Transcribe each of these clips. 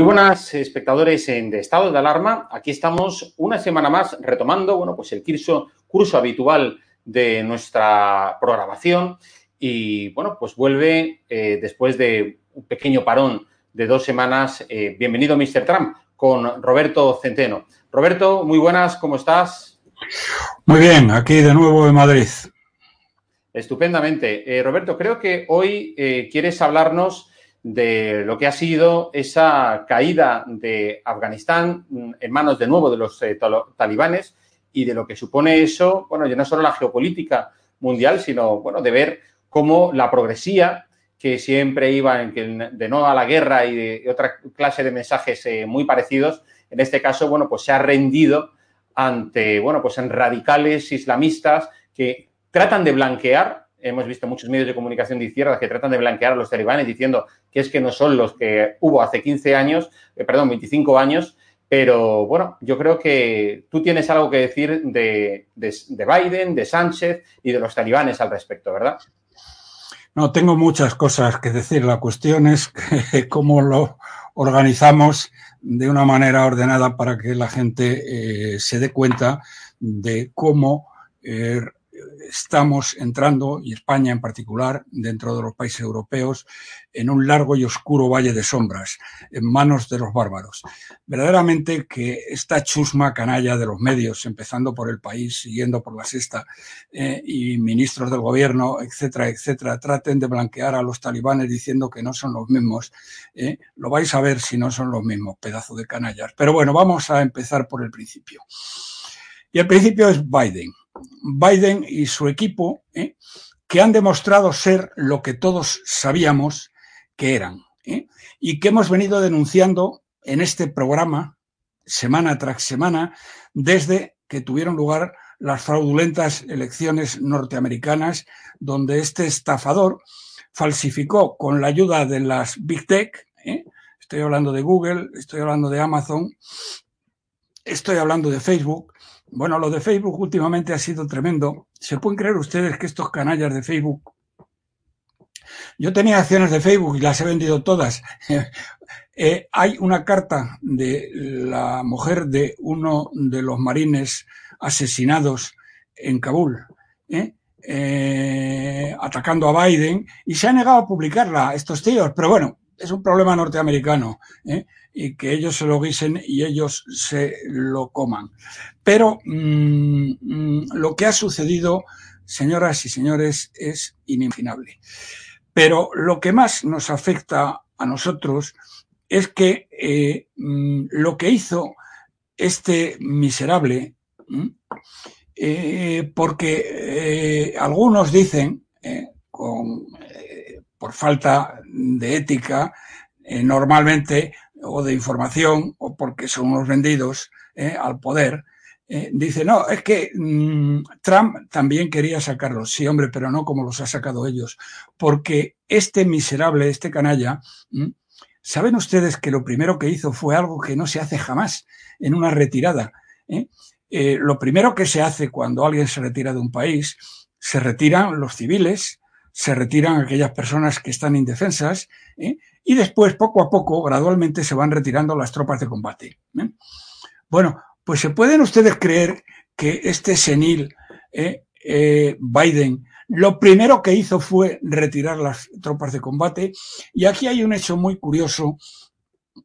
Muy buenas espectadores en de estado de alarma. Aquí estamos una semana más retomando, bueno, pues el curso, curso habitual de nuestra programación y, bueno, pues vuelve eh, después de un pequeño parón de dos semanas. Eh, bienvenido, Mr. Trump, con Roberto Centeno. Roberto, muy buenas, ¿cómo estás? Muy bien, aquí de nuevo en Madrid. Estupendamente. Eh, Roberto, creo que hoy quieres hablarnos de lo que ha sido esa caída de Afganistán mm, en manos de nuevo de los eh, talibanes y de lo que supone eso, bueno, ya no solo la geopolítica mundial, sino, bueno, de ver cómo la progresía, que siempre iba en que de no a la guerra y otra clase de mensajes eh, muy parecidos, en este caso, bueno, pues se ha rendido ante, bueno, pues en radicales islamistas que tratan de blanquear hemos visto muchos medios de comunicación de izquierda que tratan de blanquear a los talibanes diciendo que es que no son los que hubo hace 15 años, eh, perdón, 25 años, pero bueno, yo creo que tú tienes algo que decir de, Biden, de Sánchez y de los talibanes al respecto, ¿verdad? No, tengo muchas cosas que decir. La cuestión es cómo lo organizamos de una manera ordenada para que la gente eh, se dé cuenta de cómo eh, estamos entrando, y España en particular, dentro de los países europeos, en un largo y oscuro valle de sombras, en manos de los bárbaros. Verdaderamente que esta chusma canalla de los medios, empezando por el país, siguiendo por la sexta, eh, y ministros del gobierno, etcétera, etcétera, traten de blanquear a los talibanes diciendo que no son los mismos, eh, lo vais a ver si no son los mismos, pedazo de canallas. Pero bueno, vamos a empezar por el principio. Y el principio es Biden. Biden y su equipo, ¿eh? que han demostrado ser lo que todos sabíamos que eran, ¿eh? y que hemos venido denunciando en este programa semana tras semana desde que tuvieron lugar las fraudulentas elecciones norteamericanas, donde este estafador falsificó con la ayuda de las Big Tech, ¿eh? estoy hablando de Google, estoy hablando de Amazon, estoy hablando de Facebook, bueno, lo de Facebook últimamente ha sido tremendo. ¿Se pueden creer ustedes que estos canallas de Facebook... Yo tenía acciones de Facebook y las he vendido todas. Eh, hay una carta de la mujer de uno de los marines asesinados en Kabul, ¿eh? Eh, atacando a Biden, y se ha negado a publicarla estos tíos. Pero bueno, es un problema norteamericano ¿eh? y que ellos se lo guisen y ellos se lo coman. Pero mm, mm, lo que ha sucedido, señoras y señores, es inimaginable. Pero lo que más nos afecta a nosotros es que eh, mm, lo que hizo este miserable, eh, porque algunos dicen, con por falta de ética, eh, normalmente, o de información, o porque son unos vendidos eh, al poder, eh, dice, no, es que mm, Trump también quería sacarlos. Sí, hombre, pero no como los ha sacado ellos. Porque este miserable, este canalla, mm, ¿saben ustedes que lo primero que hizo fue algo que no se hace jamás en una retirada? lo primero que se hace cuando alguien se retira de un país, se retiran los civiles, se retiran aquellas personas que están indefensas ¿eh? y después, poco a poco, gradualmente se van retirando las tropas de combate. ¿eh? Bueno, pues se pueden ustedes creer que este senil ¿eh? Biden lo primero que hizo fue retirar las tropas de combate y aquí hay un hecho muy curioso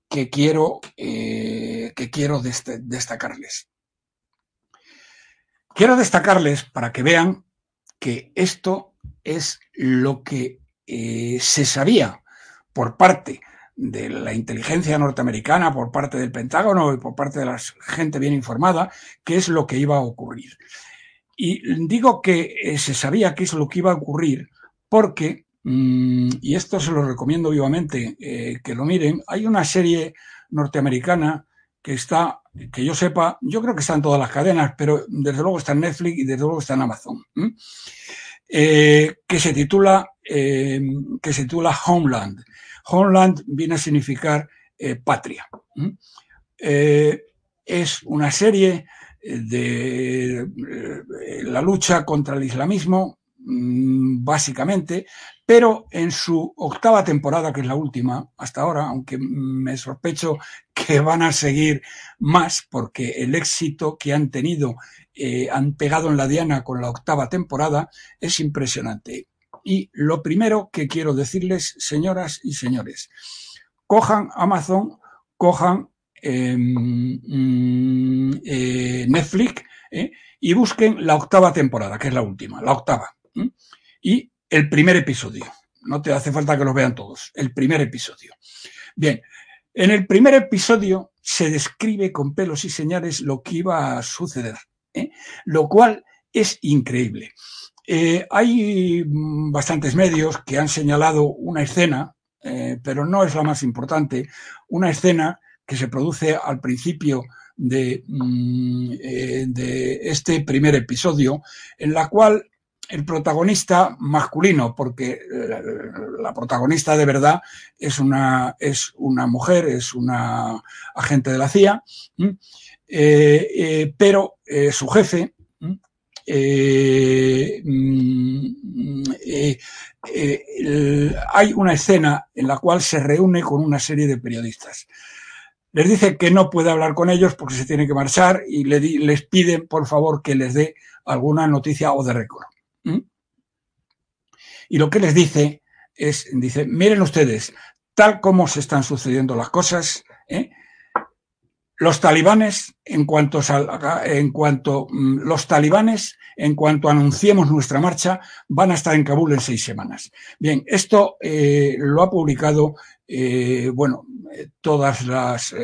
que quiero, que quiero destacarles. Quiero destacarles para que vean que esto es lo que eh, se sabía por parte de la inteligencia norteamericana, por parte del Pentágono y por parte de la gente bien informada, qué es lo que iba a ocurrir. Y digo que eh, se sabía qué es lo que iba a ocurrir porque, mm, y esto se lo recomiendo vivamente eh, que lo miren, hay una serie norteamericana que está, que yo sepa, yo creo que está en todas las cadenas, pero desde luego está en Netflix y desde luego está en Amazon. Eh, que se titula eh, que se titula Homeland. Homeland viene a significar eh, patria. es una serie de la lucha contra el islamismo, básicamente, pero en su octava temporada, que es la última hasta ahora, aunque me sospecho que van a seguir más, porque el éxito que han tenido, eh, han pegado en la diana con la octava temporada, es impresionante. Y lo primero que quiero decirles, señoras y señores, cojan Amazon, cojan em, mm, eh, Netflix eh, y busquen la octava temporada, que es la última, la octava. Y el primer episodio. No te hace falta que los vean todos. El primer episodio. Bien, en el primer episodio se describe con pelos y señales lo que iba a suceder, ¿eh? lo cual es increíble. Eh, hay bastantes medios que han señalado una escena, eh, pero no es la más importante, una escena que se produce al principio de, mm, de este primer episodio, en la cual el protagonista masculino, porque eh, la protagonista de verdad es una, es una mujer, es una agente de la CIA, eh, eh, pero su jefe mm, hay una escena en la cual se reúne con una serie de periodistas. Les dice que no puede hablar con ellos porque se tiene que marchar y les piden, por favor, que les dé alguna noticia o de récord. ¿Mm? Y lo que les dice es, dice, miren ustedes, tal como se están sucediendo las cosas, ¿eh? los talibanes, en cuanto, en cuanto mm, los talibanes, en cuanto anunciemos nuestra marcha, van a estar en Kabul en seis semanas. Bien, esto eh, lo ha publicado, eh, bueno, todas las,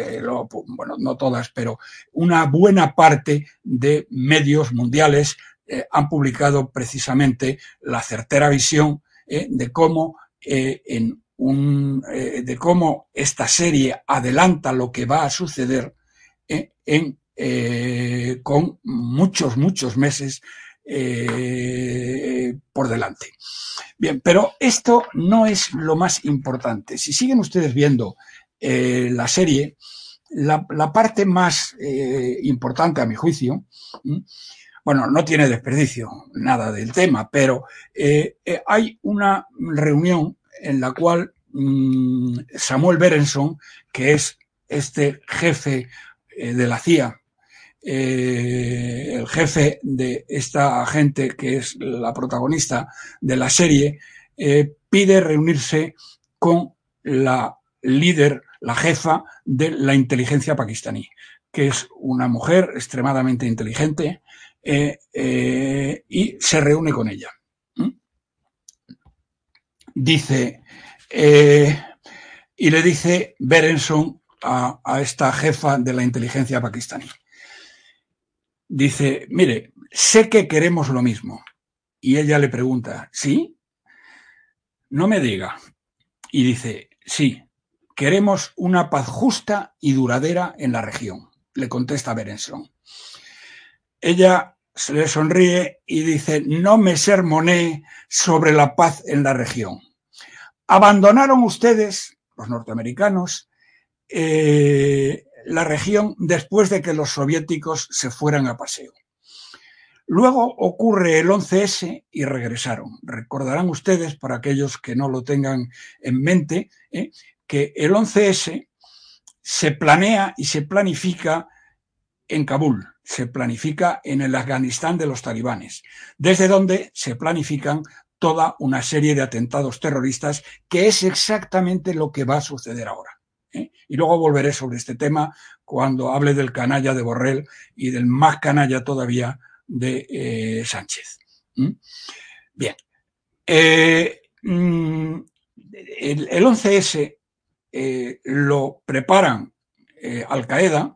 bueno, no todas, pero una buena parte de medios mundiales eh, han publicado precisamente la certera visión eh, de cómo eh, de cómo esta serie adelanta lo que va a suceder en, con muchos, muchos meses por delante. Bien, pero esto no es lo más importante. Si siguen ustedes viendo la serie, la parte más importante, a mi juicio, bueno, no tiene desperdicio nada del tema, pero eh, eh, hay una reunión en la cual mm, Samuel Berenson, que es este jefe eh, de la CIA, el jefe de esta agente que es la protagonista de la serie, pide reunirse con la líder, la jefa de la inteligencia pakistaní, que es una mujer extremadamente inteligente, eh, eh, y se reúne con ella. Dice, eh, y le dice Berenson a, a esta jefa de la inteligencia pakistaní. Dice, mire, sé que queremos lo mismo. Y ella le pregunta, ¿sí? No me diga. Y dice, sí, queremos una paz justa y duradera en la región, le contesta Berenson. Ella se le sonríe y dice, no me sermoné sobre la paz en la región. Abandonaron ustedes, los norteamericanos, eh, la región después de que los soviéticos se fueran a paseo. Luego ocurre el 11S y regresaron. Recordarán ustedes, para aquellos que no lo tengan en mente, eh, que el 11S se planea y se planifica en Kabul, se planifica en el Afganistán de los talibanes, desde donde se planifican toda una serie de atentados terroristas, que es exactamente lo que va a suceder ahora. ¿eh? Y luego volveré sobre este tema cuando hable del canalla de Borrell y del más canalla todavía de eh, Sánchez. Bien. Eh, mm, el, el, 11S lo preparan Al Qaeda,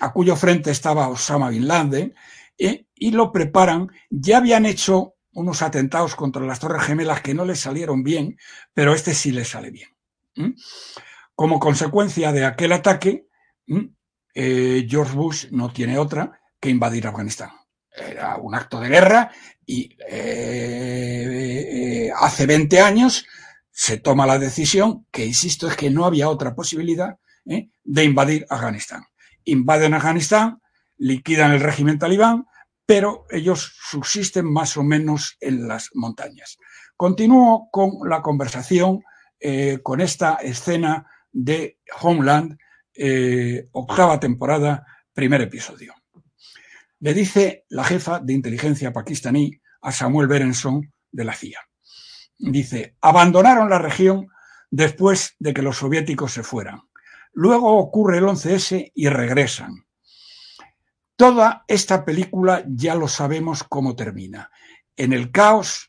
a cuyo frente estaba Osama Bin Laden, eh, y lo preparan. Ya habían hecho unos atentados contra las Torres Gemelas que no les salieron bien, pero este sí les sale bien. Como consecuencia de aquel ataque, eh, George Bush no tiene otra que invadir Afganistán. Era un acto de guerra y eh, hace 20 años se toma la decisión, que insisto es que no había otra posibilidad, de invadir Afganistán invaden Afganistán, liquidan el régimen talibán, pero ellos subsisten más o menos en las montañas. Continúo con la conversación, eh, con esta escena de Homeland, eh, octava temporada, primer episodio. Le dice la jefa de inteligencia pakistaní a Samuel Berenson de la CIA. Dice, abandonaron la región después de que los soviéticos se fueran. Luego ocurre el 11S y regresan. Toda esta película ya lo sabemos cómo termina. En el caos,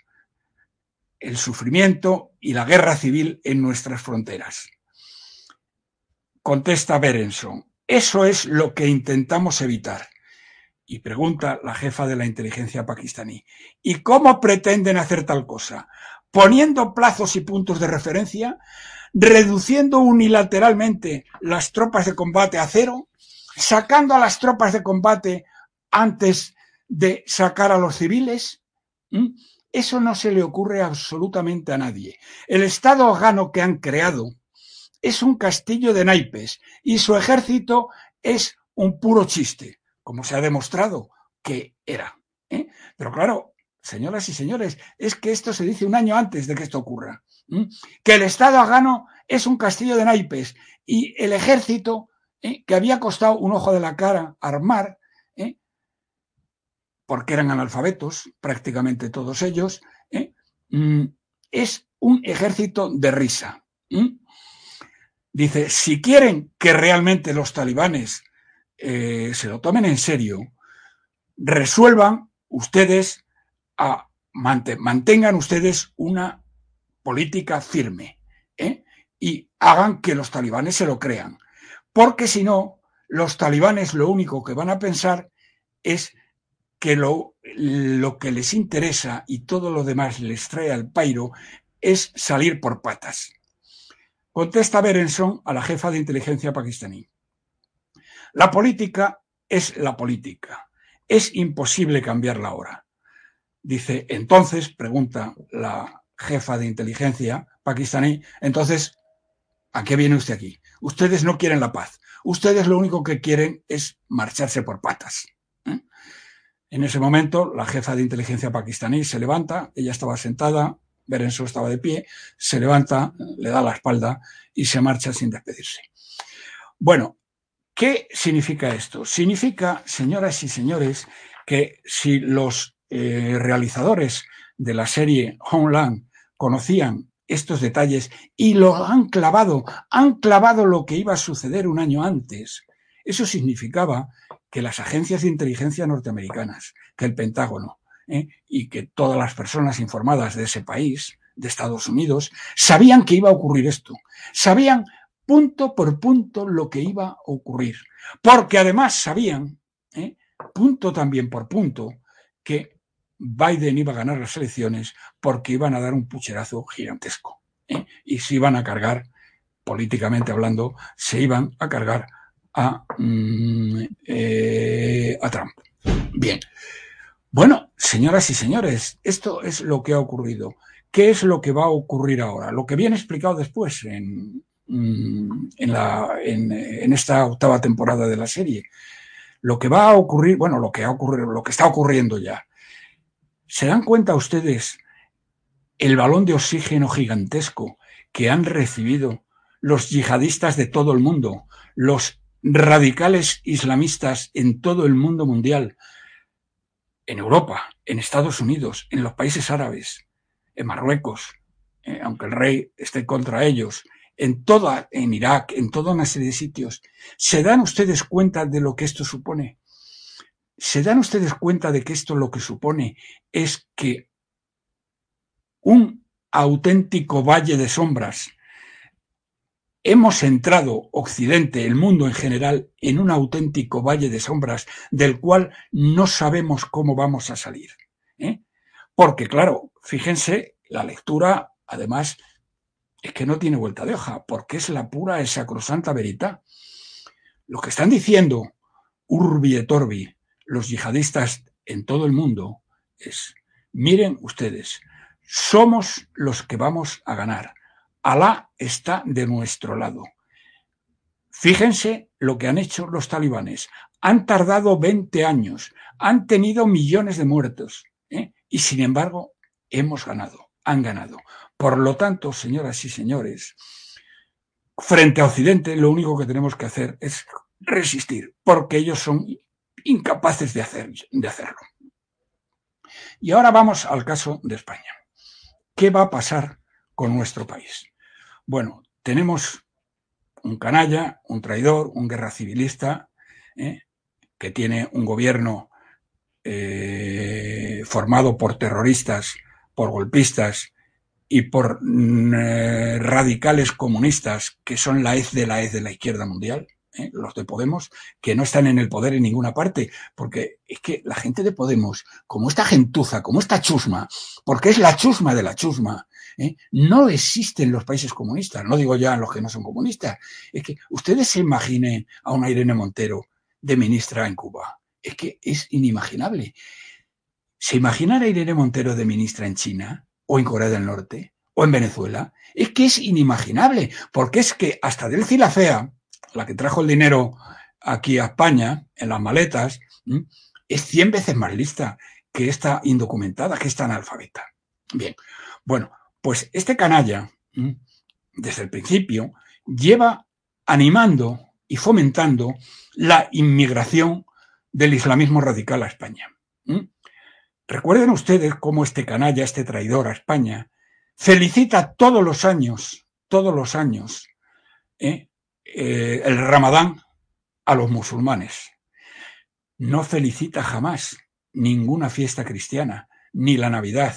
el sufrimiento y la guerra civil en nuestras fronteras. Contesta Berenson, eso es lo que intentamos evitar. Y pregunta la jefa de la inteligencia pakistaní, ¿y cómo pretenden hacer tal cosa? poniendo plazos y puntos de referencia, reduciendo unilateralmente las tropas de combate a cero, sacando a las tropas de combate antes de sacar a los civiles. Eso no se le ocurre absolutamente a nadie. El Estado afgano que han creado es un castillo de naipes y su ejército es un puro chiste, como se ha demostrado que era. ¿eh? Pero claro, señoras y señores, es que esto se dice un año antes de que esto ocurra. Que el Estado afgano es un castillo de naipes y el ejército, ¿eh? que había costado un ojo de la cara armar, ¿eh? porque eran analfabetos, prácticamente todos ellos, mm, es un ejército de risa. Dice, si quieren que realmente los talibanes se lo tomen en serio, resuelvan ustedes mantengan ustedes una política firme ¿eh? y hagan que los talibanes se lo crean. Porque si no, los talibanes lo único que van a pensar es que lo, lo que les interesa y todo lo demás les trae al pairo es salir por patas. Contesta Berenson a la jefa de inteligencia pakistaní. La política es la política. Es imposible cambiarla ahora. Dice, entonces, pregunta la jefa de inteligencia pakistaní, entonces, ¿a qué viene usted aquí? Ustedes no quieren la paz. Ustedes lo único que quieren es marcharse por patas. ¿eh? En ese momento, la jefa de inteligencia pakistaní se levanta, ella estaba sentada, Berenso estaba de pie, se levanta, le da la espalda y se marcha sin despedirse. Bueno, ¿qué significa esto? Significa, señoras y señores, que si los eh, realizadores de la serie Homeland conocían estos detalles y lo han clavado, han clavado lo que iba a suceder un año antes. Eso significaba que las agencias de inteligencia norteamericanas, que el Pentágono ¿eh? y que todas las personas informadas de ese país, de Estados Unidos, sabían que iba a ocurrir esto. Sabían punto por punto lo que iba a ocurrir. Porque además sabían, ¿eh? punto también por punto, que Biden iba a ganar las elecciones porque iban a dar un pucherazo gigantesco. ¿eh? Y se iban a cargar, políticamente hablando, se iban a cargar a, mm, eh, a Trump. Bien. Bueno, señoras y señores, esto es lo que ha ocurrido. ¿Qué es lo que va a ocurrir ahora? Lo que viene explicado después en, en, la, en, en esta octava temporada de la serie. Lo que va a ocurrir, bueno, lo que ha ocurrido, lo que está ocurriendo ya ¿Se dan cuenta ustedes el balón de oxígeno gigantesco que han recibido los yihadistas de todo el mundo, los radicales islamistas en todo el mundo mundial, en Europa, en Estados Unidos, en los países árabes, en Marruecos, eh, aunque el rey esté contra ellos, en toda, en Irak, en toda una serie de sitios. ¿Se dan ustedes cuenta de lo que esto supone? ¿Se dan ustedes cuenta de que esto lo que supone es que un auténtico valle de sombras hemos entrado, Occidente, el mundo en general, en un auténtico valle de sombras del cual no sabemos cómo vamos a salir. ¿eh? Porque, claro, fíjense, la lectura, además, es que no tiene vuelta de hoja, porque es la pura, esa sacrosanta veridad. Lo que están diciendo, urbi et orbi, los yihadistas en todo el mundo es, miren ustedes, somos los que vamos a ganar. Alá está de nuestro lado. Fíjense lo que han hecho los talibanes. Han tardado 20 años, han tenido millones de muertos ¿eh? y sin embargo hemos ganado, han ganado. Por lo tanto, señoras y señores, frente a Occidente lo único que tenemos que hacer es resistir, porque ellos son incapaces de, hacer, de hacerlo. Y ahora vamos al caso de España. ¿Qué va a pasar con nuestro país? Bueno, tenemos un canalla, un traidor, un guerra civilista, ¿eh? que tiene un gobierno eh, formado por terroristas, por golpistas y por mm, eh, radicales comunistas que son la hez de la hez de la izquierda mundial, ¿eh? los de Podemos, que no están en el poder en ninguna parte, porque es que la gente de Podemos, como esta gentuza, como esta chusma, porque es la chusma de la chusma, ¿eh? no existe en los países comunistas, no digo ya los que no son comunistas, es que ustedes se imaginen a una Irene Montero de ministra en Cuba, es que es inimaginable. ¿Se imaginara Irene Montero de ministra en China? O en Corea del Norte o en Venezuela, es que es inimaginable, porque es que hasta Delci la la que trajo el dinero aquí a España, en las maletas, es 100 veces más lista que esta indocumentada, que esta analfabeta. Bien, bueno, pues este canalla, desde el principio, lleva animando y fomentando la inmigración del islamismo radical a España. Recuerden ustedes cómo este canalla, este traidor a España, felicita todos los años, todos los años, ¿eh? Eh, el ramadán a los musulmanes. No felicita jamás ninguna fiesta cristiana, ni la Navidad,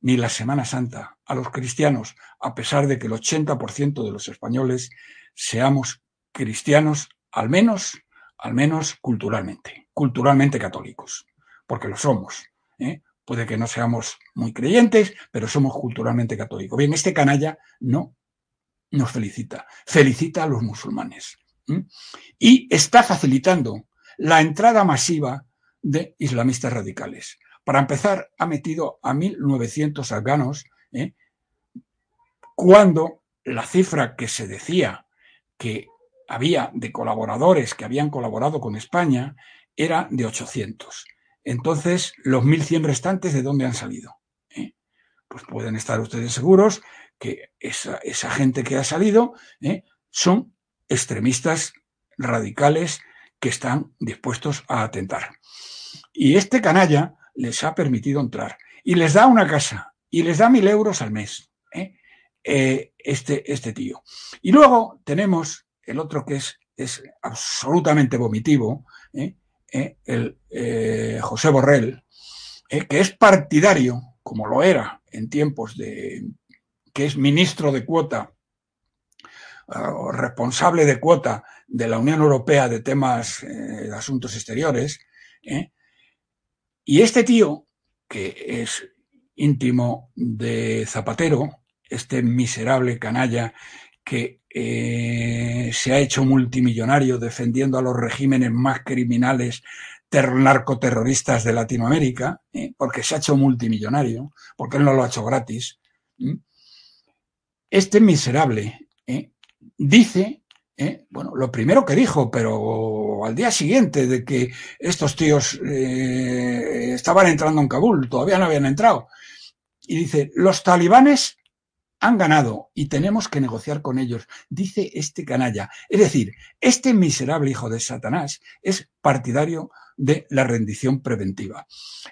ni la Semana Santa a los cristianos, a pesar de que el 80% de los españoles seamos cristianos, al menos, al menos culturalmente, culturalmente católicos, porque lo somos. ¿Eh? Puede que no seamos muy creyentes, pero somos culturalmente católicos. Bien, este canalla no nos felicita, felicita a los musulmanes. Y está facilitando la entrada masiva de islamistas radicales. Para empezar, ha metido a 1.900 afganos ¿eh? cuando la cifra que se decía que había de colaboradores que habían colaborado con España era de 800. Entonces, los 1.100 restantes, ¿de dónde han salido? ¿Eh? Pues pueden estar ustedes seguros que esa, gente que ha salido ¿eh? son extremistas radicales que están dispuestos a atentar. Y este canalla les ha permitido entrar y les da una casa y les da mil euros al mes. ¿eh? este, este tío. Y luego tenemos el otro que es, es absolutamente vomitivo, eh, el eh, José Borrell, eh, que es partidario, como lo era en tiempos de que es ministro de cuota o responsable de cuota de la Unión Europea de temas de asuntos exteriores, y este tío, que es íntimo de Zapatero, este miserable canalla que eh, se ha hecho multimillonario defendiendo a los regímenes más criminales narcoterroristas de Latinoamérica, ¿eh? porque se ha hecho multimillonario, porque él no lo ha hecho gratis. Este miserable ¿eh? dice, bueno, lo primero que dijo, pero al día siguiente de que estos tíos estaban entrando en Kabul, todavía no habían entrado, y dice, los talibanes han ganado y tenemos que negociar con ellos, dice este canalla. Es decir, este miserable hijo de Satanás es partidario de la rendición preventiva.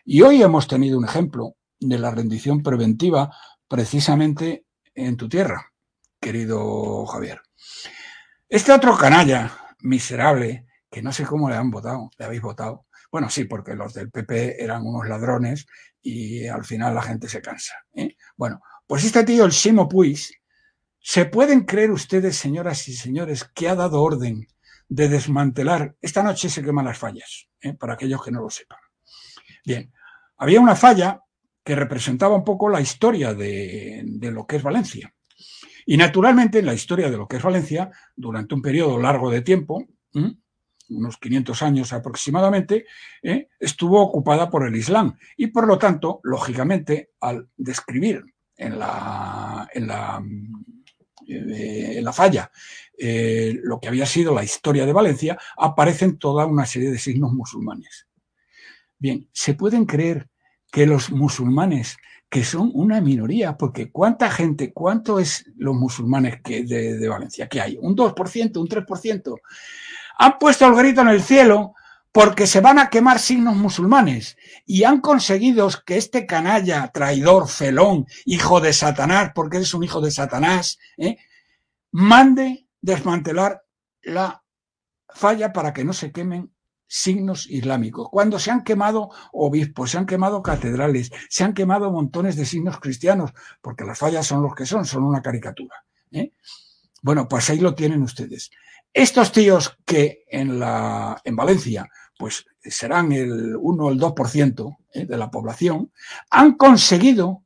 Y hoy hemos tenido un ejemplo de la rendición preventiva precisamente en tu tierra, querido Javier. Este otro canalla miserable, que no sé cómo le han votado, le habéis votado. Bueno, sí, porque los del PP eran unos ladrones y al final la gente se cansa. ¿eh? Bueno, pues este tío, el Simo Puis, ¿se pueden creer ustedes, señoras y señores, que ha dado orden de desmantelar? Esta noche se queman las fallas, ¿eh? para aquellos que no lo sepan. Bien, había una falla que representaba un poco la historia de, lo que es Valencia. Y naturalmente, en la historia de lo que es Valencia, durante un periodo largo de tiempo, unos 500 años aproximadamente, ¿eh? estuvo ocupada por el Islam. Y por lo tanto, lógicamente, al describir en la, en la, en la falla, lo que había sido la historia de Valencia, aparecen toda una serie de signos musulmanes. Bien, ¿se pueden creer que los musulmanes, que son una minoría, porque ¿cuánta gente, cuánto es los musulmanes que de, de Valencia? ¿Qué hay? ¿Un 2%, un 3%? Han puesto el grito en el cielo porque se van a quemar signos musulmanes y han conseguido que este canalla, traidor, felón, hijo de Satanás, porque eres un hijo de Satanás, ¿eh? mande desmantelar la falla para que no se quemen signos islámicos. Cuando se han quemado obispos, se han quemado catedrales, se han quemado montones de signos cristianos, porque las fallas son los que son, son una caricatura. ¿eh? Bueno, pues ahí lo tienen ustedes. Estos tíos que en, la, en Valencia pues serán el 1 o el 2% ¿eh? de la población, han conseguido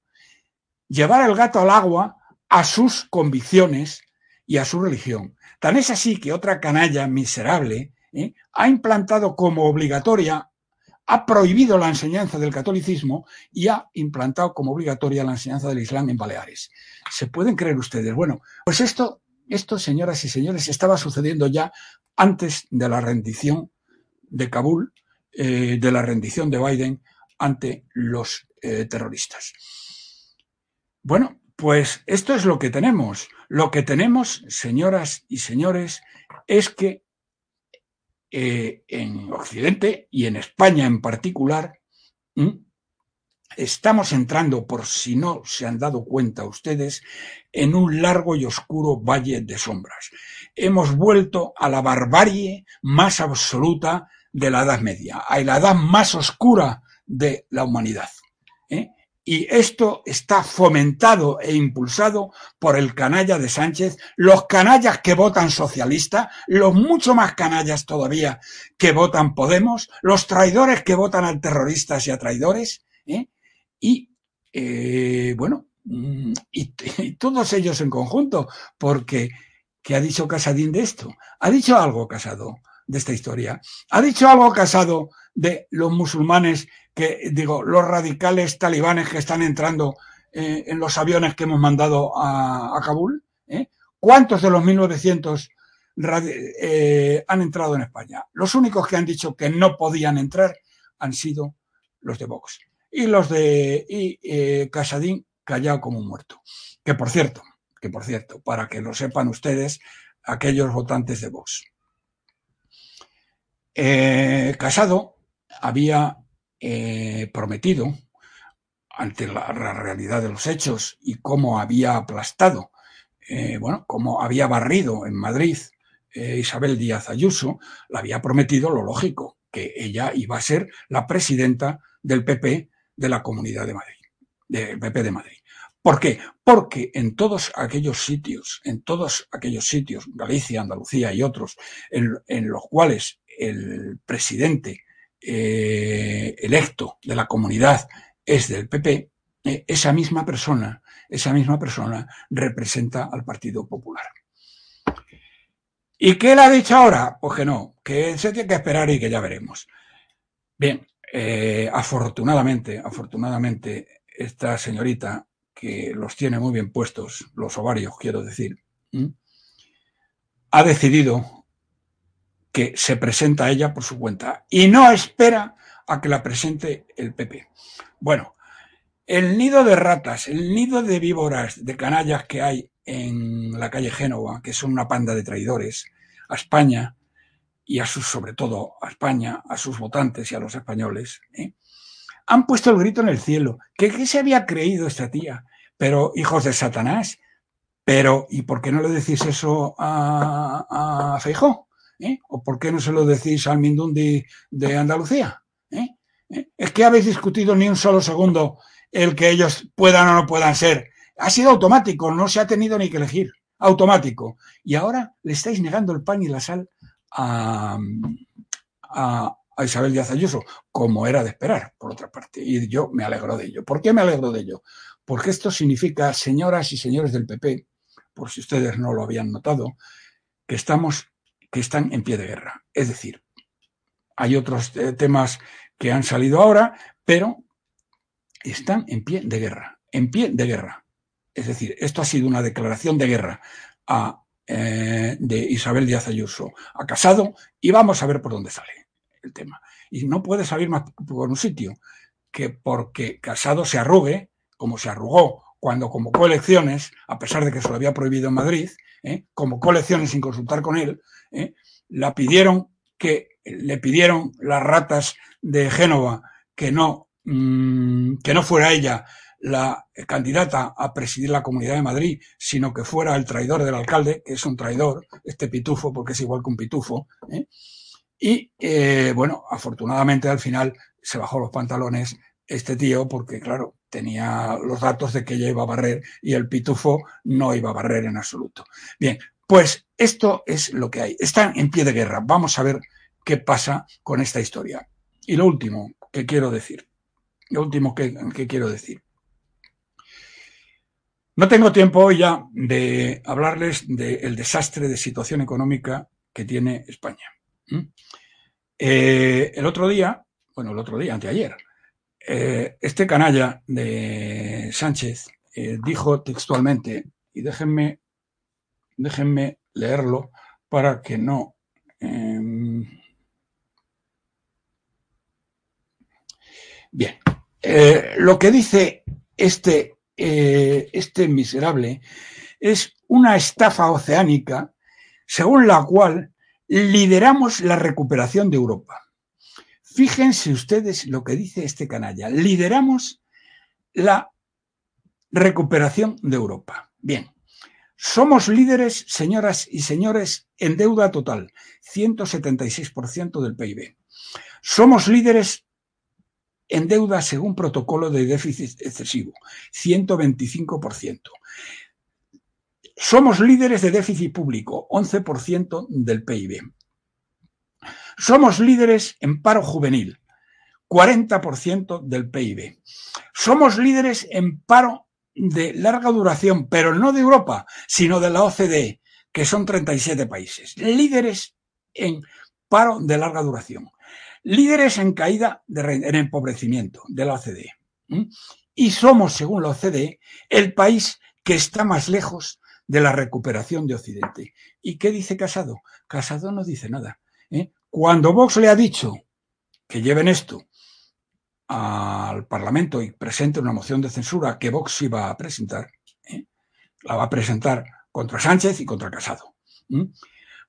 llevar el gato al agua a sus convicciones y a su religión. Tan es así que otra canalla miserable ¿eh? ha implantado como obligatoria, ha prohibido la enseñanza del catolicismo y ha implantado como obligatoria la enseñanza del Islam en Baleares. ¿Se pueden creer ustedes? Bueno, pues esto, esto, señoras y señores, estaba sucediendo ya antes de la rendición de Kabul, eh, de la rendición de Biden ante los eh, terroristas. Bueno, pues esto es lo que tenemos. Lo que tenemos, señoras y señores, es que eh, en Occidente y en España en particular, estamos entrando, por si no se han dado cuenta ustedes, en un largo y oscuro valle de sombras. Hemos vuelto a la barbarie más absoluta de la Edad Media, a la edad más oscura de la humanidad. ¿eh? Y esto está fomentado e impulsado por el canalla de Sánchez, los canallas que votan socialista, los mucho más canallas todavía que votan Podemos, los traidores que votan a terroristas y a traidores, ¿eh? y eh, bueno, mm, y, y, todos ellos en conjunto, porque ¿qué ha dicho Casadín de esto? Ha dicho algo Casado de esta historia. Ha dicho algo Casado de los musulmanes que, digo, los radicales talibanes que están entrando eh, en los aviones que hemos mandado a, Kabul. ¿Eh? ¿Cuántos de los 1900 eh, han entrado en España? Los únicos que han dicho que no podían entrar han sido los de Vox. Y los de y, Casadín callado como un muerto. Que por cierto, que por cierto, para que lo sepan ustedes, aquellos votantes de Vox. Eh, Casado había eh, prometido, ante la, realidad de los hechos y cómo había aplastado, eh, bueno, cómo había barrido en Madrid Isabel Díaz Ayuso, le había prometido lo lógico, que ella iba a ser la presidenta del PP de la Comunidad de Madrid, del PP de Madrid. ¿Por qué? Porque en todos aquellos sitios, en todos aquellos sitios, Galicia, Andalucía y otros, en los cuales el presidente eh, electo de la comunidad es del PP, eh, esa misma persona, esa misma persona representa al Partido Popular. ¿Y qué le ha dicho ahora? Pues que no, que se tiene que esperar y que ya veremos. Bien, eh, afortunadamente, afortunadamente, esta señorita que los tiene muy bien puestos, los ovarios, quiero decir, ha decidido que se presenta a ella por su cuenta y no espera a que la presente el PP. Bueno, el nido de ratas, el nido de víboras, de canallas que hay en la calle Génova, que son una panda de traidores a España y a sus, sobre todo a España, a sus votantes y a los españoles, ¿eh? han puesto el grito en el cielo. ¿Qué, ¿Qué, se había creído esta tía? Pero hijos de Satanás. Pero, ¿y por qué no le decís eso a, a Feijó? ¿Eh? ¿O por qué no se lo decís al Mindundi de Andalucía? ¿Eh? ¿Eh? Es que habéis discutido ni un solo segundo el que ellos puedan o no puedan ser. Ha sido automático, no se ha tenido ni que elegir. Automático. Y ahora le estáis negando el pan y la sal a, a, a Isabel Díaz Ayuso, como era de esperar, por otra parte. Y yo me alegro de ello. ¿Por qué me alegro de ello? Porque esto significa, señoras y señores del PP, por si ustedes no lo habían notado, que estamos que están en pie de guerra. Es decir, hay otros eh, temas que han salido ahora, pero están en pie de guerra, en pie de guerra. Es decir, esto ha sido una declaración de guerra. a, eh, de Isabel Díaz Ayuso a Casado y vamos a ver por dónde sale el tema. Y no puede salir más por un sitio que porque Casado se arrugue, como se arrugó cuando convocó elecciones, a pesar de que se lo había prohibido en Madrid, ¿eh? convocó elecciones sin consultar con él, ¿eh? la pidieron que le pidieron las ratas de Génova que no, mm, que no fuera ella la candidata a presidir la Comunidad de Madrid, sino que fuera el traidor del alcalde, que es un traidor, este pitufo, porque es igual que un pitufo. ¿eh? Y eh, bueno, afortunadamente al final se bajó los pantalones este tío, porque claro, tenía los datos de que ella iba a barrer y el pitufo no iba a barrer en absoluto. Bien, pues esto es lo que hay. Están en pie de guerra. Vamos a ver qué pasa con esta historia. Y lo último que quiero decir, lo último que, quiero decir. No tengo tiempo hoy ya de hablarles del desastre de situación económica que tiene España. Eh, el otro día, bueno, el otro día, anteayer, eh, este canalla de Sánchez eh, dijo textualmente, y déjenme, déjenme leerlo para que no em, Bien, eh, lo que dice este, este miserable es una estafa oceánica según la cual lideramos la recuperación de Europa. Fíjense ustedes lo que dice este canalla. Lideramos la recuperación de Europa. Bien, somos líderes, señoras y señores, en deuda total, 176% del PIB. Somos líderes en deuda según protocolo de déficit excesivo, 125%. Somos líderes de déficit público, 11% del PIB. Somos líderes en paro juvenil, 40% del PIB. Somos líderes en paro de larga duración, pero no de Europa, sino de la OCDE, que son 37 países. Líderes en paro de larga duración líderes en caída, de, en empobrecimiento de la OCDE. Y somos, según la OCDE, el país que está más lejos de la recuperación de Occidente. ¿Y qué dice Casado? Casado no dice nada. ¿eh? Cuando Vox le ha dicho que lleven esto al Parlamento y presente una moción de censura que Vox iba a presentar, ¿eh? la va a presentar contra Sánchez y contra Casado.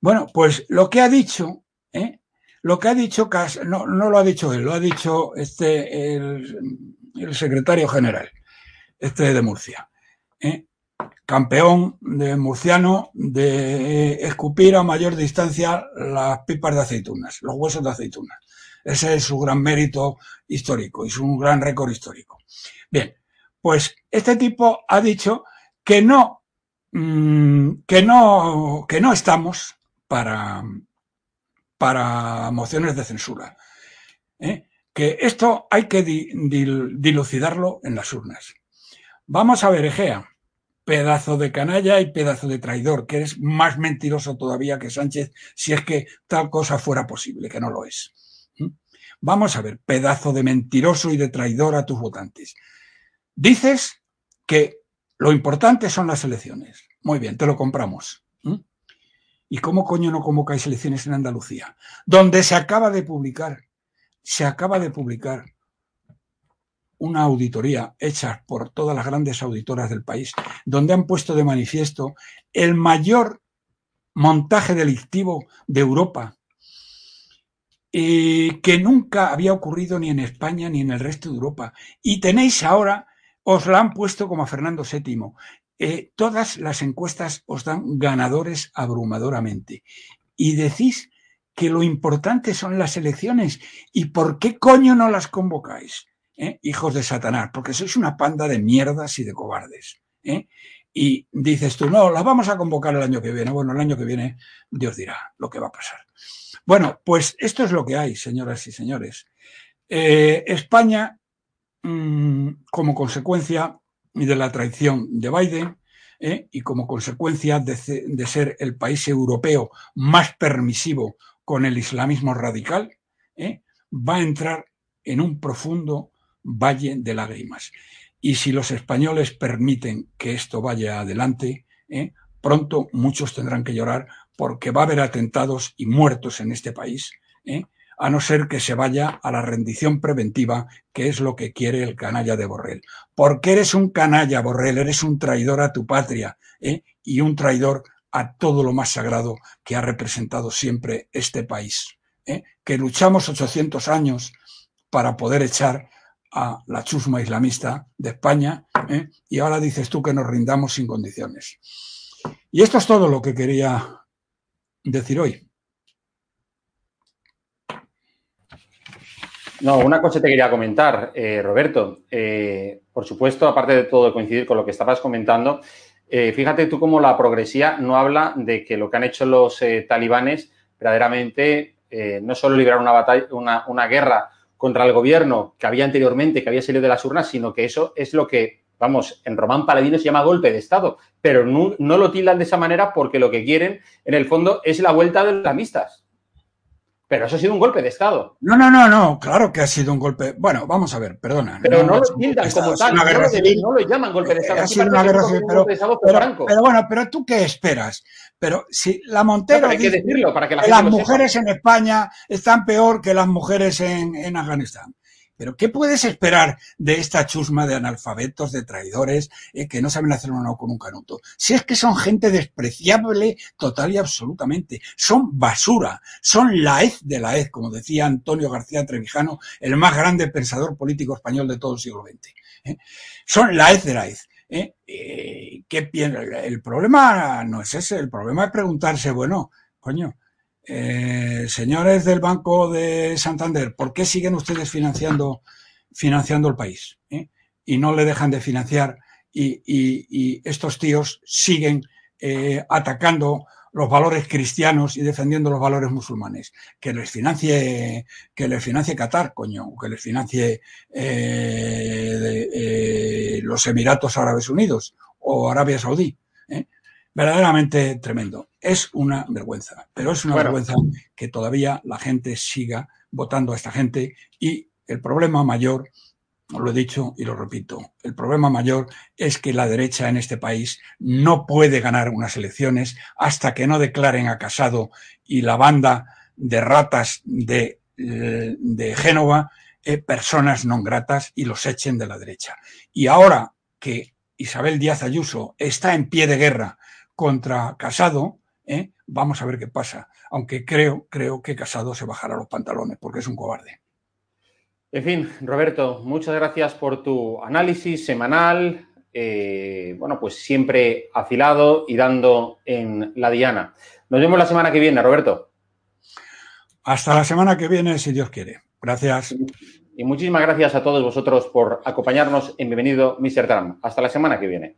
Bueno, pues lo que ha dicho ¿eh? Lo que ha dicho no, no lo ha dicho él, lo ha dicho este, el, secretario general, este de Murcia. ¿eh? Campeón de murciano de escupir a mayor distancia las pipas de aceitunas, los huesos de aceitunas. Ese es su gran mérito histórico y su gran récord histórico. Bien, pues este tipo ha dicho que no, mm, que no, que no estamos para, para mociones de censura. ¿eh? Que esto hay que dilucidarlo en las urnas. Vamos a ver, Egea, pedazo de canalla y pedazo de traidor, que eres más mentiroso todavía que Sánchez si es que tal cosa fuera posible, que no lo es. Vamos a ver, pedazo de mentiroso y de traidor a tus votantes. Dices que lo importante son las elecciones. Muy bien, te lo compramos. ¿Y cómo coño no convocáis elecciones en Andalucía? Donde se acaba de publicar, se acaba de publicar una auditoría hecha por todas las grandes auditoras del país, donde han puesto de manifiesto el mayor montaje delictivo de Europa, eh, que nunca había ocurrido ni en España ni en el resto de Europa. Y tenéis ahora, os la han puesto como a Fernando VII. Eh, todas las encuestas os dan ganadores abrumadoramente. Y decís que lo importante son las elecciones. ¿Y por qué coño no las convocáis? ¿Eh? Hijos de Satanás, porque sois una panda de mierdas y de cobardes. ¿eh? Y dices tú, no, las vamos a convocar el año que viene. Bueno, el año que viene Dios dirá lo que va a pasar. Bueno, pues esto es lo que hay, señoras y señores. España, mm, como consecuencia de la traición de Biden ¿eh? y como consecuencia de, ser el país europeo más permisivo con el islamismo radical, ¿eh? va a entrar en un profundo valle de lágrimas. Y si los españoles permiten que esto vaya adelante, ¿eh? pronto muchos tendrán que llorar porque va a haber atentados y muertos en este país, ¿eh? a no ser que se vaya a la rendición preventiva, que es lo que quiere el canalla de Borrell. Porque eres un canalla, Borrell, eres un traidor a tu patria ¿eh? y un traidor a todo lo más sagrado que ha representado siempre este país. ¿eh? Que luchamos 800 años para poder echar a la chusma islamista de España ¿eh? y ahora dices tú que nos rindamos sin condiciones. Y esto es todo lo que quería decir hoy. No, una cosa te quería comentar, eh, Roberto. Eh, por supuesto, aparte de todo coincidir con lo que estabas comentando, fíjate tú cómo la progresía no habla de que lo que han hecho los talibanes verdaderamente no solo librar una batalla, una, una guerra contra el gobierno que había anteriormente, que había salido de las urnas, sino que eso es lo que, vamos, en Román Paladino se llama golpe de Estado, pero no, lo tildan de esa manera porque lo que quieren, en el fondo, es la vuelta de las amistas. Pero eso ha sido un golpe de Estado. No, no, no, no, claro que ha sido un golpe. Bueno, vamos a ver, perdona. Pero no, lo tildan como tal, no, lo, llaman golpe de Estado. Ha sido una guerra civil, pero, pero, bueno, pero tú qué esperas? Pero si la Montero hay que decirlo para que, las mujeres en España están peor que las mujeres en, en Afganistán. Pero ¿qué puedes esperar de esta chusma de analfabetos, de traidores, eh, que no saben hacer uno con un canuto? Si es que son gente despreciable total y absolutamente. Son basura. Son la hez de la hez, como decía Antonio García Trevijano, el más grande pensador político español de todo el siglo XX. ¿eh? Son la hez de la hez. ¿Eh? ¿Qué El problema no es ese. El problema es preguntarse, bueno, coño, eh, señores del Banco de Santander, ¿por qué siguen ustedes financiando, financiando el país? Eh? Y no le dejan de financiar y, estos tíos siguen eh, atacando los valores cristianos y defendiendo los valores musulmanes. Que les financie, que les financie Qatar, coño, que les financie los Emiratos Árabes Unidos o Arabia Saudí verdaderamente tremendo. Es una vergüenza, pero es una vergüenza que todavía la gente siga votando a esta gente y el problema mayor, lo he dicho y lo repito, el problema mayor es que la derecha en este país no puede ganar unas elecciones hasta que no declaren a Casado y la banda de ratas de, eh, Génova eh, personas no gratas y los echen de la derecha. Y ahora que Isabel Díaz Ayuso está en pie de guerra contra Casado, ¿eh? vamos a ver qué pasa. Aunque creo, creo que Casado se bajará los pantalones porque es un cobarde. En fin, Roberto, muchas gracias por tu análisis semanal. Eh, bueno, pues siempre afilado y dando en la diana. Nos vemos la semana que viene, Roberto. Hasta la semana que viene, si Dios quiere. Gracias. Y muchísimas gracias a todos vosotros por acompañarnos en Bienvenido Mr. Trump. Hasta la semana que viene.